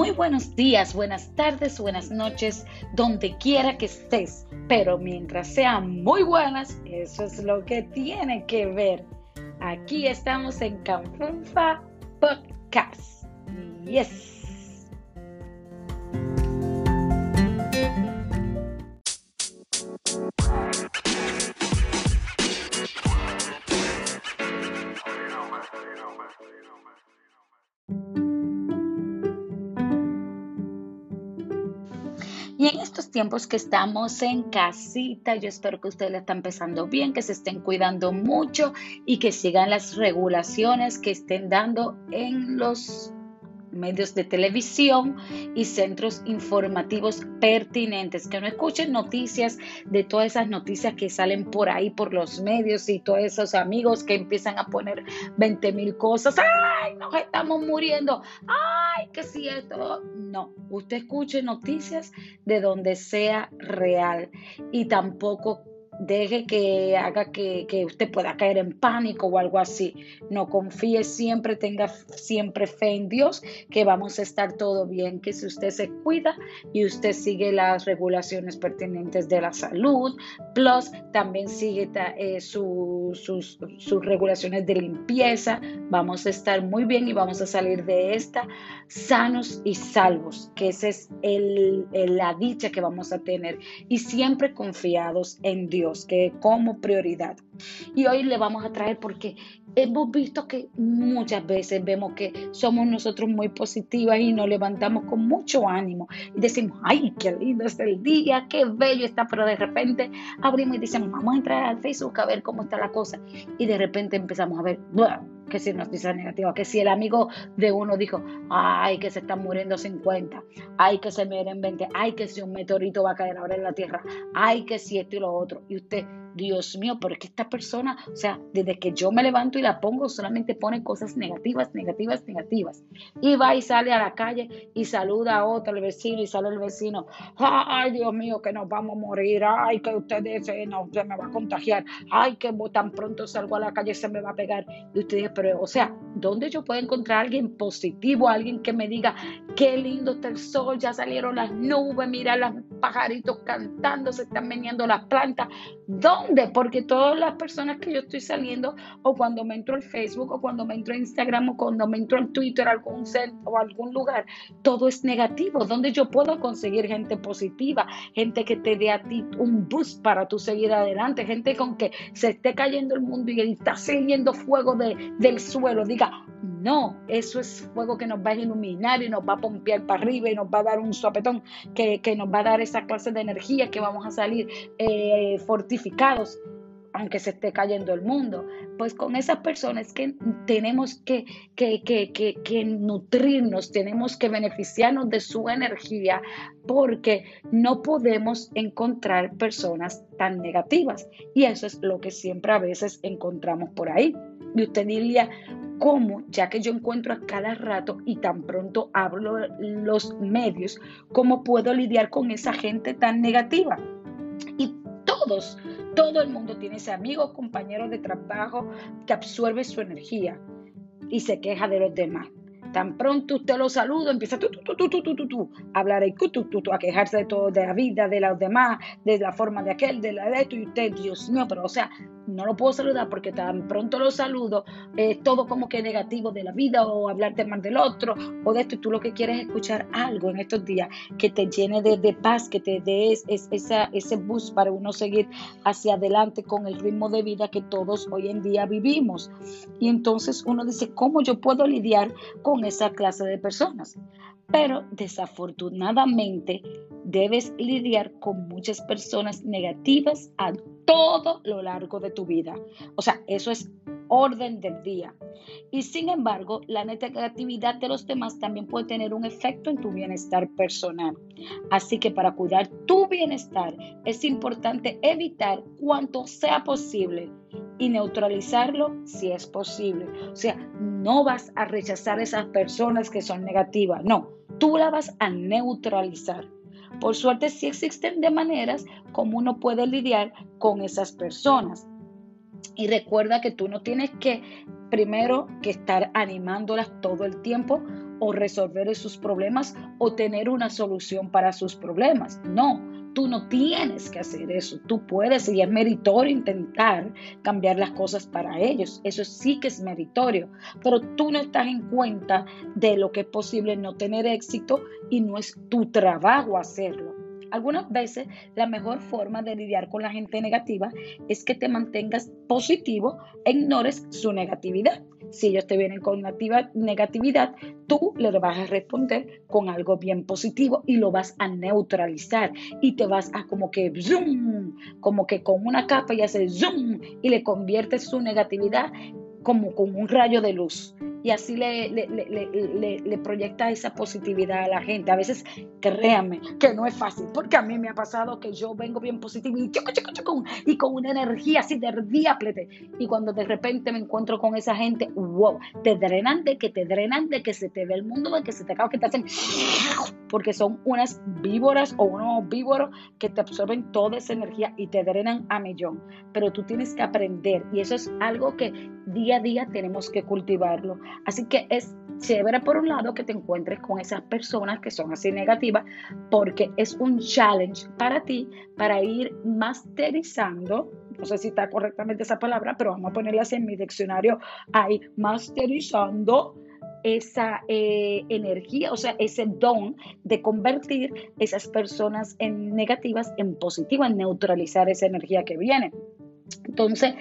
Muy buenos días, buenas tardes, buenas noches, donde quiera que estés. Pero mientras sean muy buenas, eso es lo que tiene que ver. Aquí estamos en Canfunfa Podcast. Yes. Y en estos tiempos que estamos en casita, yo espero que ustedes le están empezando bien, que se estén cuidando mucho y que sigan las regulaciones que estén dando en los medios de televisión y centros informativos pertinentes, que no escuchen noticias de todas esas noticias que salen por ahí, por los medios y todos esos amigos que empiezan a poner 20 mil cosas. ¡Ay, nos estamos muriendo! ¡Ay, que si esto! No, usted escuche noticias de donde sea real y tampoco deje que haga que, usted pueda caer en pánico o algo así. No confíe siempre, tenga siempre fe en Dios, que vamos a estar todo bien, que si usted se cuida y usted sigue las regulaciones pertinentes de la salud, plus también sigue eh, sus, sus regulaciones de limpieza, vamos a estar muy bien y vamos a salir de esta sanos y salvos, que esa es el, la dicha que vamos a tener y siempre confiados en Dios que como prioridad. Y hoy le vamos a traer porque hemos visto que muchas veces vemos que somos nosotros muy positivas y nos levantamos con mucho ánimo y decimos, ay, qué lindo es el día, qué bello está, pero de repente abrimos y decimos, vamos a entrar al Facebook a ver cómo está la cosa. Y de repente empezamos a ver, que si noticia negativa, que si el amigo de uno dijo, ay, que se están muriendo 50, ay, que se mueren 20, ay, que si un meteorito va a caer ahora en la Tierra, ay, que si esto y lo otro. Y usted, Dios mío, pero es que esta persona, o sea, desde que yo me levanto y la pongo, solamente pone cosas negativas, negativas, negativas. Y va y sale a la calle y saluda a otro, el vecino, y sale el vecino, ay, Dios mío, que nos vamos a morir, ay, que usted no, se me va a contagiar, ay, que tan pronto salgo a la calle se me va a pegar. Y usted dice, pero, o sea, ¿dónde yo puedo encontrar a alguien positivo, alguien que me diga, qué lindo está el sol, ya salieron las nubes, mira los pajaritos cantando, se están meneando las plantas? ¿Dónde? Porque todas las personas que yo estoy saliendo, o cuando me entro al Facebook, o cuando me entro a Instagram, o cuando me entro al Twitter, algún centro, o algún lugar, todo es negativo. ¿Dónde yo puedo conseguir gente positiva? Gente que te dé a ti un boost para tú seguir adelante, gente con que se esté cayendo el mundo y está saliendo fuego de, del suelo, diga, no, eso es fuego que nos va a iluminar y nos va a pompear para arriba y nos va a dar un sopetón que, nos va a dar esa clase de energía que vamos a salir eh, fortificados aunque se esté cayendo el mundo. Pues con esas personas que tenemos que, que, que, que, nutrirnos, tenemos que beneficiarnos de su energía, porque no podemos encontrar personas tan negativas. Y eso es lo que siempre a veces encontramos por ahí. Y usted diría, cómo, ya que yo encuentro a cada rato y tan pronto hablo los medios, cómo puedo lidiar con esa gente tan negativa. Y todos, todo el mundo tiene ese amigo, compañero de trabajo que absorbe su energía y se queja de los demás. Tan pronto usted lo saluda, empieza tú, tú, tú, tú, tú, tú, tú, a hablar y tú, tú, tú, a quejarse de todo, de la vida, de los demás, de la forma de aquel, de la de esto, y usted, Dios mío, pero o sea, no lo puedo saludar porque tan pronto lo saludo, es todo como que negativo de la vida o hablarte mal del otro o de esto, y tú lo que quieres es escuchar algo en estos días que te llene de, de paz, que te dé esa, ese boost para uno seguir hacia adelante con el ritmo de vida que todos hoy en día vivimos. Y entonces uno dice, ¿cómo yo puedo lidiar con esa clase de personas? Pero desafortunadamente debes lidiar con muchas personas negativas a todo lo largo de tu vida. O sea, eso es orden del día. Y sin embargo, la negatividad de los demás también puede tener un efecto en tu bienestar personal. Así que para cuidar tu bienestar es importante evitar cuanto sea posible y neutralizarlo si es posible. O sea, no vas a rechazar esas personas que son negativas, no, tú la vas a neutralizar. Por suerte sí existen de maneras como uno puede lidiar con esas personas. Y recuerda que tú no tienes que primero que estar animándolas todo el tiempo o resolver sus problemas o tener una solución para sus problemas. No, tú no tienes que hacer eso. Tú puedes y es meritorio intentar cambiar las cosas para ellos. Eso sí que es meritorio. Pero tú no estás en cuenta de lo que es posible no tener éxito y no es tu trabajo hacerlo. Algunas veces la mejor forma de lidiar con la gente negativa es que te mantengas positivo e ignores su negatividad. Si ellos te vienen con negatividad, tú le vas a responder con algo bien positivo y lo vas a neutralizar. Y te vas a como que zoom, como que con una capa y haces zoom y le conviertes su negatividad como con un rayo de luz y así le, le, proyecta esa positividad a la gente. A veces, créanme, que no es fácil, porque a mí me ha pasado que yo vengo bien positivo y, y con una energía así de diaplete. Y cuando de repente me encuentro con esa gente, wow, te drenan de que te drenan de que se te ve el mundo, de que se te acaba, que te hacen, porque son unas víboras o unos víboros que te absorben toda esa energía y te drenan a millón. Pero tú tienes que aprender y eso es algo que día a día tenemos que cultivarlo Así que es chévere por un lado que te encuentres con esas personas que son así negativas porque es un challenge para ti para ir masterizando no sé si está correctamente esa palabra, pero vamos a ponerla así en mi diccionario, ahí, masterizando esa eh, energía, o sea, ese don de convertir esas personas en negativas en positivas, neutralizar esa energía que viene. Entonces,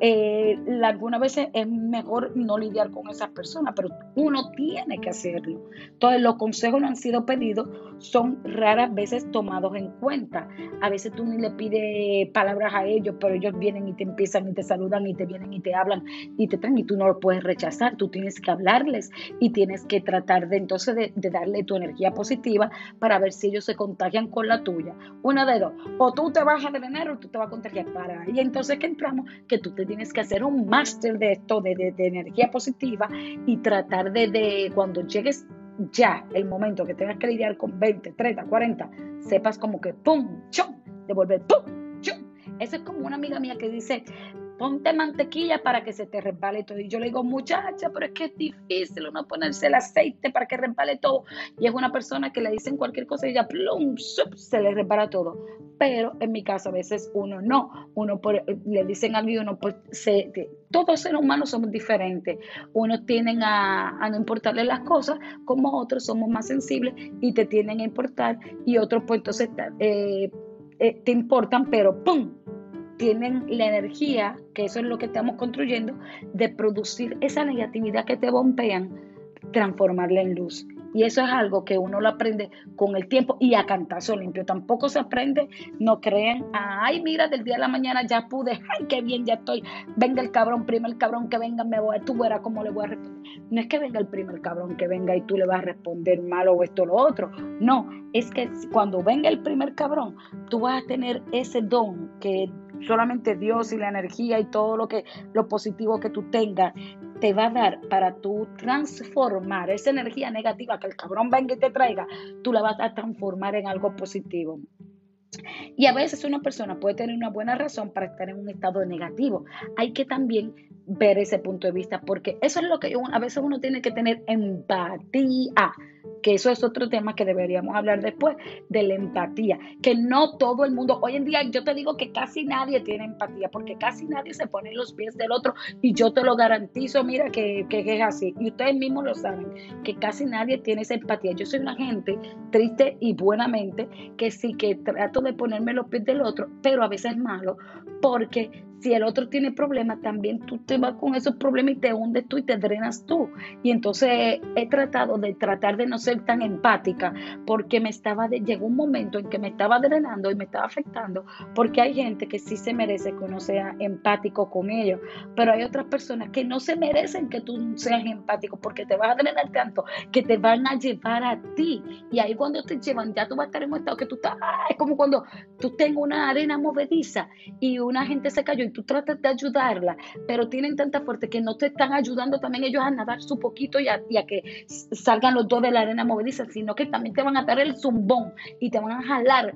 eh, algunas veces es mejor no lidiar con esas personas, pero uno tiene que hacerlo. Entonces, los consejos no han sido pedidos, son raras veces tomados en cuenta. A veces tú ni le pides palabras a ellos, pero ellos vienen y te empiezan y te saludan y te vienen y te hablan y te traen y tú no lo puedes rechazar. Tú tienes que hablarles y tienes que tratar de entonces de, darle tu energía positiva para ver si ellos se contagian con la tuya. Una de dos, o tú te vas a drenar o tú te vas a contagiar para ahí entonces que entramos, que tú te tienes que hacer un máster de esto, de, energía positiva y tratar de, de, cuando llegues ya el momento que tengas que lidiar con 20, 30, 40, sepas como que pum, chum, devolver pum, chum. Eso es como una amiga mía que dice, ponte mantequilla para que se te resbale todo. Y yo le digo, muchacha, pero es que es difícil uno ponerse el aceite para que resbale todo. Y es una persona que le dicen cualquier cosa y ya plum, se le resbala todo. Pero en mi caso a veces uno no. Uno le dicen a mí, uno pues, se, todos los seres humanos somos diferentes. Unos tienen a, no importarle las cosas, como otros somos más sensibles y te tienen a importar. Y otros pues entonces eh, eh, te importan, pero ¡pum! Tienen la energía, que eso es lo que estamos construyendo, de producir esa negatividad que te bombean, transformarla en luz. Y eso es algo que uno lo aprende con el tiempo y a cantazo limpio. Tampoco se aprende, no creen, ay, mira, del día a la mañana ya pude, ay, qué bien, ya estoy. Venga el cabrón, primer cabrón que venga, me voy, tú verás cómo le voy a responder. No es que venga el primer cabrón que venga y tú le vas a responder mal o esto o lo otro. No, es que cuando venga el primer cabrón, tú vas a tener ese don que solamente Dios y la energía y todo lo que lo positivo que tú tengas te va a dar para tú transformar esa energía negativa que el cabrón venga y te traiga, tú la vas a transformar en algo positivo. Y a veces una persona puede tener una buena razón para estar en un estado negativo. Hay que también ver ese punto de vista porque eso es lo que a veces uno tiene que tener empatía que eso es otro tema que deberíamos hablar después, de la empatía, que no todo el mundo, hoy en día yo te digo que casi nadie tiene empatía, porque casi nadie se pone en los pies del otro y yo te lo garantizo, mira que, que es así, y ustedes mismos lo saben, que casi nadie tiene esa empatía. Yo soy una gente triste y buenamente que sí que trato de ponerme los pies del otro, pero a veces es malo, porque si el otro tiene problemas, también tú te vas con esos problemas y te hundes tú y te drenas tú. Y entonces he tratado de tratar de no ser tan empática porque me estaba, llegó un momento en que me estaba drenando y me estaba afectando porque hay gente que sí se merece que uno sea empático con ellos, pero hay otras personas que no se merecen que tú seas empático porque te vas a drenar tanto que te van a llevar a ti. Y ahí cuando te llevan, ya tú vas a estar en un estado que tú estás, es como cuando tú tengas una arena movediza y una gente se cayó tú tratas de ayudarla, pero tienen tanta fuerte que no te están ayudando también ellos a nadar su poquito y a, que salgan los dos de la arena movediza, sino que también te van a dar el zumbón y te van a jalar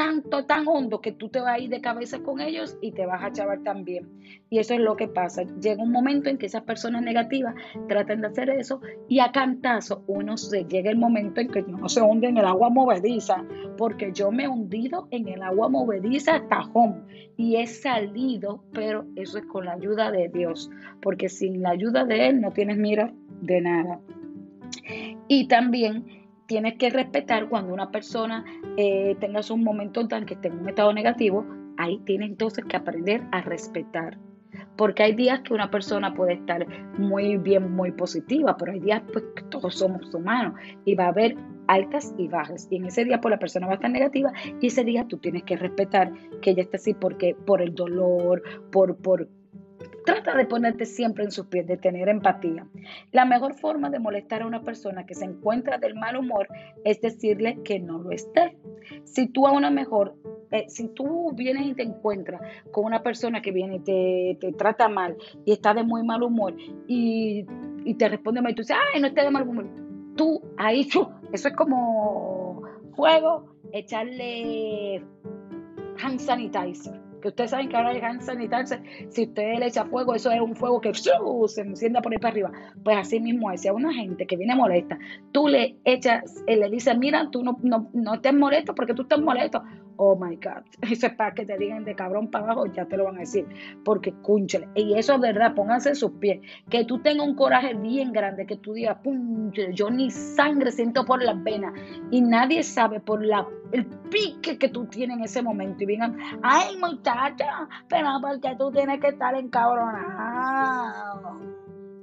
tanto, tan hondo que tú te vas a ir de cabeza con ellos y te vas a chavar también. Y eso es lo que pasa. Llega un momento en que esas personas negativas tratan de hacer eso y a cantazo uno se llega el momento en que no se hunde en el agua movediza, porque yo me he hundido en el agua movediza tajón y he salido, pero eso es con la ayuda de Dios, porque sin la ayuda de Él no tienes mira de nada. Y también tienes que respetar cuando una persona eh, tenga un momento tan que esté en un estado negativo, ahí tienes entonces que aprender a respetar. Porque hay días que una persona puede estar muy bien, muy positiva, pero hay días pues que todos somos humanos y va a haber altas y bajas. Y en ese día pues la persona va a estar negativa y ese día tú tienes que respetar que ella está así porque por el dolor, por, por Trata de ponerte siempre en sus pies, de tener empatía. La mejor forma de molestar a una persona que se encuentra del mal humor es decirle que no lo esté. Si tú a una mejor, eh, si tú vienes y te encuentras con una persona que viene y te, trata mal y está de muy mal humor y, te responde mal y tú dices, ay, no esté de mal humor, tú ahí, eso es como fuego, echarle hand sanitizer que ustedes saben que ahora hay hand sanitizer, si usted le echa fuego, eso es un fuego que se encienda por ahí para arriba. Pues así mismo es, si a una gente que viene molesta, tú le echas, eh, le dices, mira, tú no, no, no estés molesto porque tú estás molesto. Oh my God, eso es para que te digan de cabrón para abajo, ya te lo van a decir, porque cúnchale. Y eso es verdad, pónganse en sus pies. Que tú tengas un coraje bien grande, que tú digas, pum, yo ni sangre siento por las venas y nadie sabe por la el pique que tú tienes en ese momento y vengan, ay muchacha, pero porque tú tienes que estar encabronado.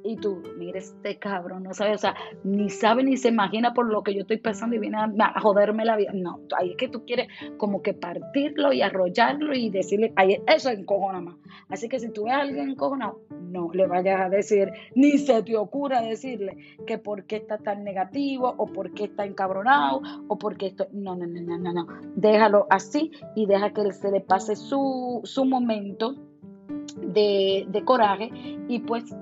Y tú, mira este cabrón, no sabe, o sea, ni sabe ni se imagina por lo que yo estoy pensando y viene a, joderme la vida. No, ahí es que tú quieres como que partirlo y arrollarlo y decirle, ahí, eso encojona más. Así que si tú ves a alguien encojonado, no le vayas a decir, ni se te ocurra decirle que por qué está tan negativo o por qué está encabronado o por qué esto. No, no, no, no, no, no. Déjalo así y deja que se le pase su, su momento de, de coraje y pues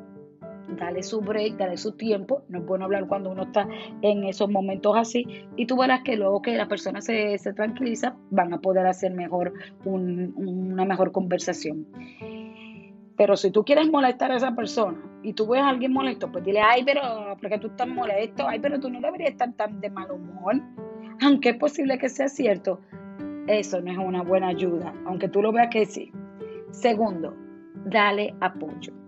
dale su break, dale su tiempo. No es bueno hablar cuando uno está en esos momentos así. Y tú verás que luego que la persona se, tranquiliza, van a poder hacer mejor una mejor conversación. Pero si tú quieres molestar a esa persona y tú ves a alguien molesto, pues dile, ay, pero porque tú estás molesto, ay, pero tú no deberías estar tan de mal humor. Aunque es posible que sea cierto, eso no es una buena ayuda, aunque tú lo veas que sí. Segundo, dale apoyo.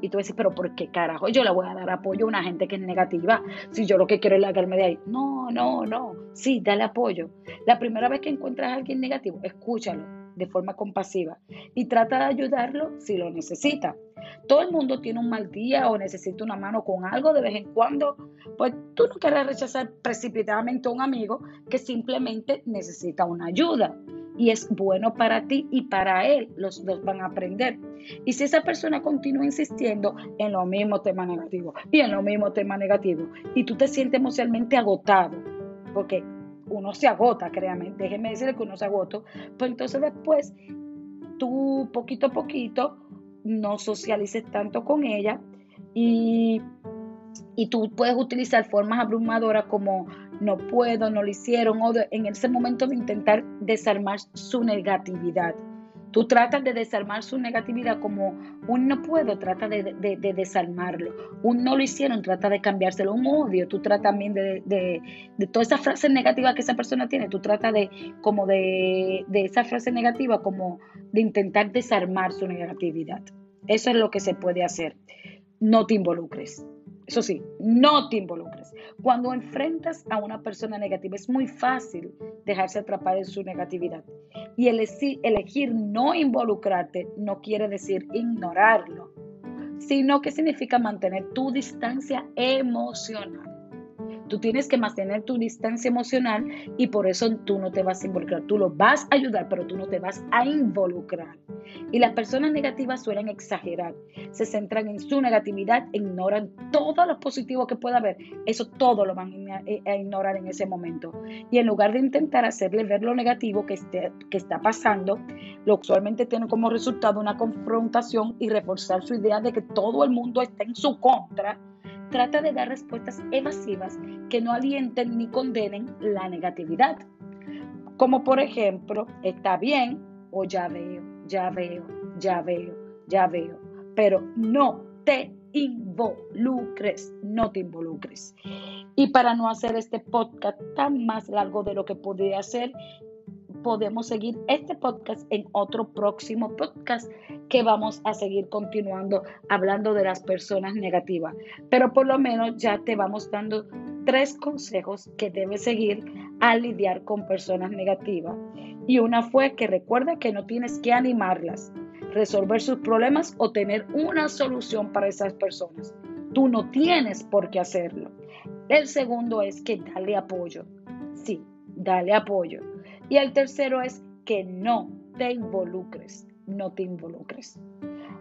Y tú dices, pero ¿por qué carajo yo le voy a dar apoyo a una gente que es negativa? Si yo lo que quiero es largarme de ahí. No, no, no. Sí, dale apoyo. La primera vez que encuentras a alguien negativo, escúchalo de forma compasiva y trata de ayudarlo si lo necesita. Todo el mundo tiene un mal día o necesita una mano con algo de vez en cuando. Pues tú no quieres rechazar precipitadamente a un amigo que simplemente necesita una ayuda y es bueno para ti y para él. Los dos van a aprender. Y si esa persona continúa insistiendo en lo mismo tema negativo y en lo mismo tema negativo y tú te sientes emocionalmente agotado, porque uno se agota, créame, déjeme decirle que uno se agota, pues entonces después tú poquito a poquito no socialices tanto con ella y, y tú puedes utilizar formas abrumadoras como no puedo, no lo hicieron, o en ese momento de intentar desarmar su negatividad. Tú tratas de desarmar su negatividad como un no puedo, trata de, desarmarlo. Un no lo hicieron, trata de cambiárselo. Un odio, tú tratas también de, todas esas frases negativas que esa persona tiene, tú tratas de como de esa frase negativa, como de intentar desarmar su negatividad. Eso es lo que se puede hacer. No te involucres. Eso sí, no te involucres. Cuando enfrentas a una persona negativa es muy fácil dejarse atrapar en su negatividad. Y elegir, no involucrarte no quiere decir ignorarlo, sino que significa mantener tu distancia emocional. Tú tienes que mantener tu distancia emocional y por eso tú no te vas a involucrar. Tú lo vas a ayudar, pero tú no te vas a involucrar. Y las personas negativas suelen exagerar, se centran en su negatividad, ignoran todo lo positivo que pueda haber. Eso todo lo van a ignorar en ese momento. Y en lugar de intentar hacerle ver lo negativo que, esté, que está pasando, lo usualmente tiene como resultado una confrontación y reforzar su idea de que todo el mundo está en su contra trata de dar respuestas evasivas que no alienten ni condenen la negatividad. Como por ejemplo, está bien o ya veo, ya veo, ya veo, ya veo. Pero no te involucres, no te involucres. Y para no hacer este podcast tan más largo de lo que podría ser, podemos seguir este podcast en otro próximo podcast que vamos a seguir continuando hablando de las personas negativas. Pero por lo menos ya te vamos dando tres consejos que debes seguir al lidiar con personas negativas. Y una fue que recuerda que no tienes que animarlas, resolver sus problemas o tener una solución para esas personas. Tú no tienes por qué hacerlo. El segundo es que dale apoyo. Sí, dale apoyo. Y el tercero es que no te involucres, no te involucres.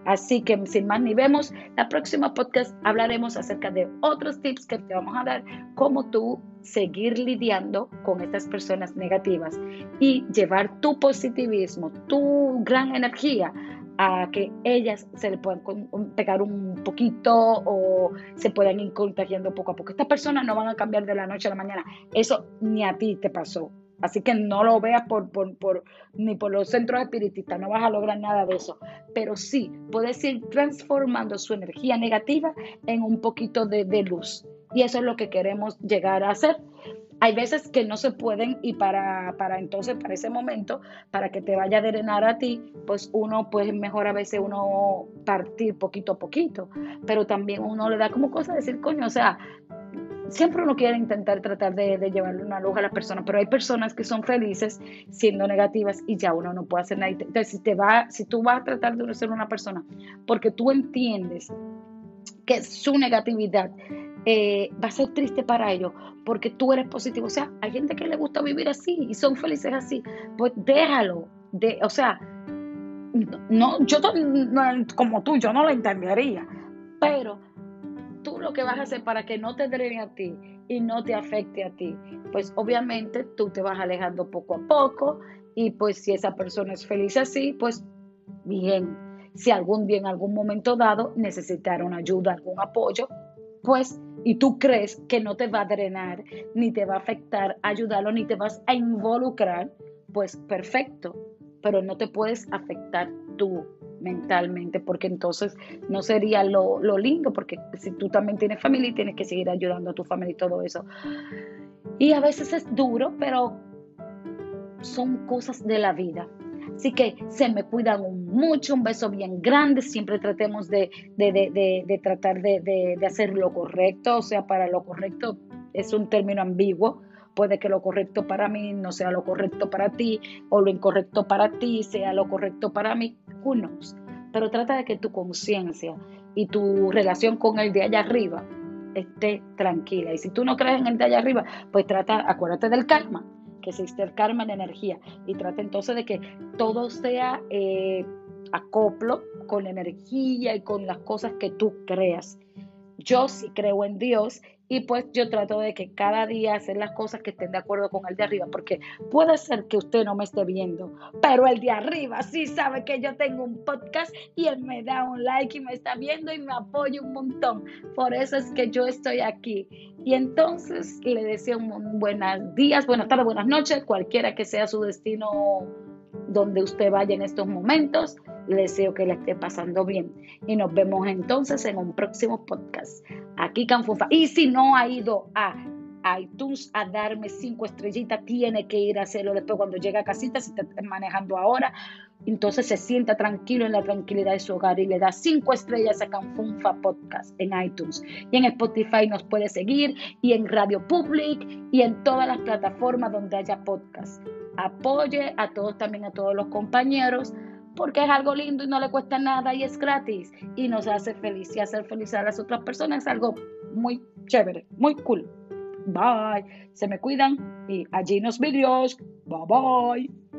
Así que sin más ni vemos, la próxima podcast hablaremos acerca de otros tips que te vamos a dar, cómo tú seguir lidiando con estas personas negativas y llevar tu positivismo, tu gran energía a que ellas se le puedan pegar un poquito o se puedan ir contagiando poco a poco. Estas personas no van a cambiar de la noche a la mañana. Eso ni a ti te pasó. Así que no lo veas por, por, ni por los centros espiritistas, no vas a lograr nada de eso. Pero sí, puedes ir transformando su energía negativa en un poquito de, de luz. Y eso es lo que queremos llegar a hacer. Hay veces que no se pueden y para, para entonces, para ese momento, para que te vaya a drenar a ti, pues uno, pues mejor a veces uno partir poquito a poquito, pero también uno le da como cosa decir, coño, o sea, siempre uno quiere intentar tratar de, llevarle una luz a las personas, pero hay personas que son felices siendo negativas y ya uno no puede hacer nada. Entonces, si, te va, si tú vas a tratar de ser una persona porque tú entiendes que su negatividad eh, va a ser triste para ellos porque tú eres positivo. O sea, hay gente que le gusta vivir así y son felices así. Pues déjalo. O sea, no, yo como tú, yo no lo entendería. Pero tú lo que vas a hacer para que no te drene a ti y no te afecte a ti, pues obviamente tú te vas alejando poco a poco y pues si esa persona es feliz así, pues bien. Si algún día en algún momento dado necesitaron ayuda, algún apoyo, pues y tú crees que no te va a drenar, ni te va a afectar, ayudarlo, ni te vas a involucrar, pues perfecto, pero no te puedes afectar tú mentalmente, porque entonces no sería lo, lindo, porque si tú también tienes familia y tienes que seguir ayudando a tu familia y todo eso. Y a veces es duro, pero son cosas de la vida. Así que se me cuidan mucho, un beso bien grande, siempre tratemos de, de tratar de, hacer lo correcto, o sea, para lo correcto es un término ambiguo, puede que lo correcto para mí no sea lo correcto para ti, o lo incorrecto para ti sea lo correcto para mí, Pero trata de que tu conciencia y tu relación con el de allá arriba esté tranquila. Y si tú no crees en el de allá arriba, pues trata, acuérdate del karma que existe el karma en energía y trata entonces de que todo sea eh, acoplo con energía y con las cosas que tú creas. Yo sí creo en Dios y pues yo trato de que cada día hacer las cosas que estén de acuerdo con el de arriba, porque puede ser que usted no me esté viendo, pero el de arriba sí sabe que yo tengo un podcast y él me da un like y me está viendo y me apoya un montón. Por eso es que yo estoy aquí. Y entonces le deseo un buenos días, buenas tardes, buenas noches, cualquiera que sea su destino donde usted vaya en estos momentos. Le deseo que le esté pasando bien. Y nos vemos entonces en un próximo podcast. Aquí Canfufa. Y si no ha ido a iTunes a darme cinco estrellitas, tiene que ir a hacerlo después cuando llega a casita, si está manejando ahora. Entonces se sienta tranquilo en la tranquilidad de su hogar y le da cinco estrellas a Canfunfa Podcast en iTunes. Y en Spotify nos puede seguir y en Radio Public y en todas las plataformas donde haya podcast apoye a todos, también a todos los compañeros, porque es algo lindo y no le cuesta nada y es gratis y nos hace feliz y hacer feliz a las otras personas es algo muy chévere, muy cool. Bye, se me cuidan y allí nos videos. Bye bye.